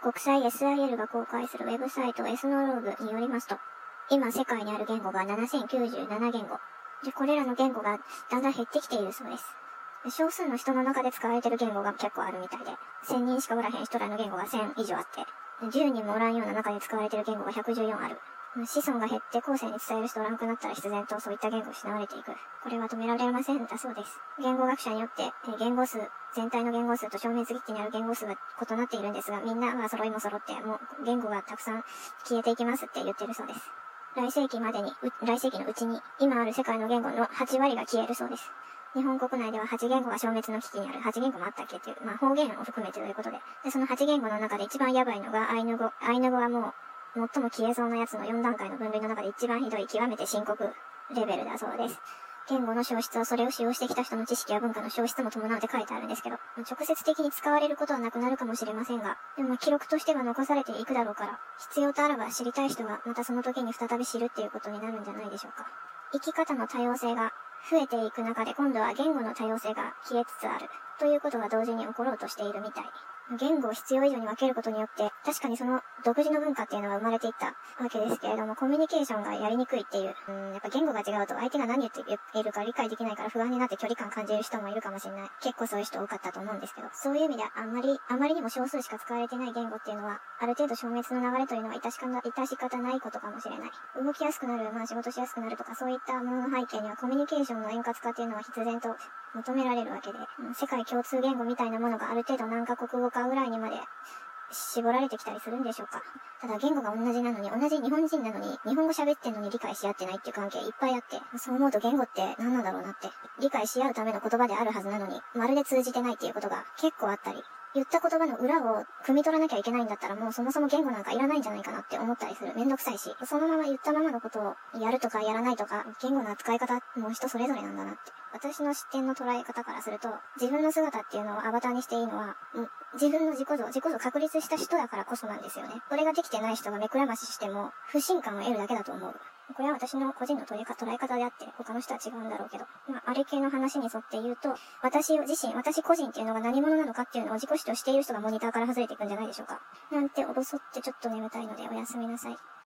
国際 SIL が公開するウェブサイトエスノローグによりますと、今世界にある言語が7097言語。で、これらの言語がだんだん減ってきているそうです。少数の人の中で使われている言語が結構あるみたいで、1000人しかおらへん人らの言語が1000以上あって、10人もおらんような中で使われている言語が114ある。子孫が減って後世に伝える人おらんくなったら必然とそういった言語を失われていく。これは止められませんだそうです。言語学者によって、言語数、全体の言語数と消滅月期にある言語数が異なっているんですが、みんなは揃いも揃って、もう言語がたくさん消えていきますって言ってるそうです。来世紀までに、来世紀のうちに、今ある世界の言語の8割が消えるそうです。日本国内では8言語が消滅の危機にある8言語もあったっけっていう、まあ方言を含めてということで。で、その8言語の中で一番やばいのがアイヌ語。アイヌ語はもう、最も消えそうなやつの4段階の分類の中で一番ひどい極めて深刻レベルだそうです。言語の消失はそれを使用してきた人の知識や文化の消失も伴うって書いてあるんですけど、直接的に使われることはなくなるかもしれませんが、でも記録としては残されていくだろうから、必要とあらば知りたい人がまたその時に再び知るっていうことになるんじゃないでしょうか。生き方の多様性が増えていく中で今度は言語の多様性が消えつつあるということが同時に起ころうとしているみたい。言語を必要以上に分けることによって、確かにその独自の文化っていうのは生まれていったわけですけれども、コミュニケーションがやりにくいっていう、うん、やっぱ言語が違うと相手が何言っているか理解できないから不安になって距離感感じる人もいるかもしれない。結構そういう人多かったと思うんですけど、そういう意味であんまり、あまりにも少数しか使われてない言語っていうのは、ある程度消滅の流れというのは致し方致し方ないことかもしれない。動きやすくなる、まあ仕事しやすくなるとか、そういったものの背景にはコミュニケーションの円滑化っていうのは必然と求められるわけで、世界共通言語みたいなものがある程度何カ国語かぐらいにまで絞られてきたりするんでしょうか。ただ言語が同じなのに、同じ日本人なのに、日本語喋ってんのに理解し合ってないっていう関係いっぱいあって、そう思うと言語って何なんだろうなって、理解し合うための言葉であるはずなのに、まるで通じてないっていうことが結構あったり、言った言葉の裏を汲み取らなきゃいけないんだったらもうそもそも言語なんかいらないんじゃないかなって思ったりする。めんどくさいし、そのまま言ったままのことをやるとかやらないとか、言語の扱い方も人それぞれなんだなって。私の視点の捉え方からすると、自分の姿っていうのをアバターにしていいのは、自分の自己像、自己像確立した人だからこそなんですよね。これができてない人が目くらまししても、不信感を得るだけだと思う。これは私の個人の捉え方であって、他の人は違うんだろうけど、まあ、あれ系の話に沿って言うと、私自身、私個人っていうのが何者なのかっていうのを自己主張している人がモニターから外れていくんじゃないでしょうか。なんておぼそってちょっと眠たいのでおやすみなさい。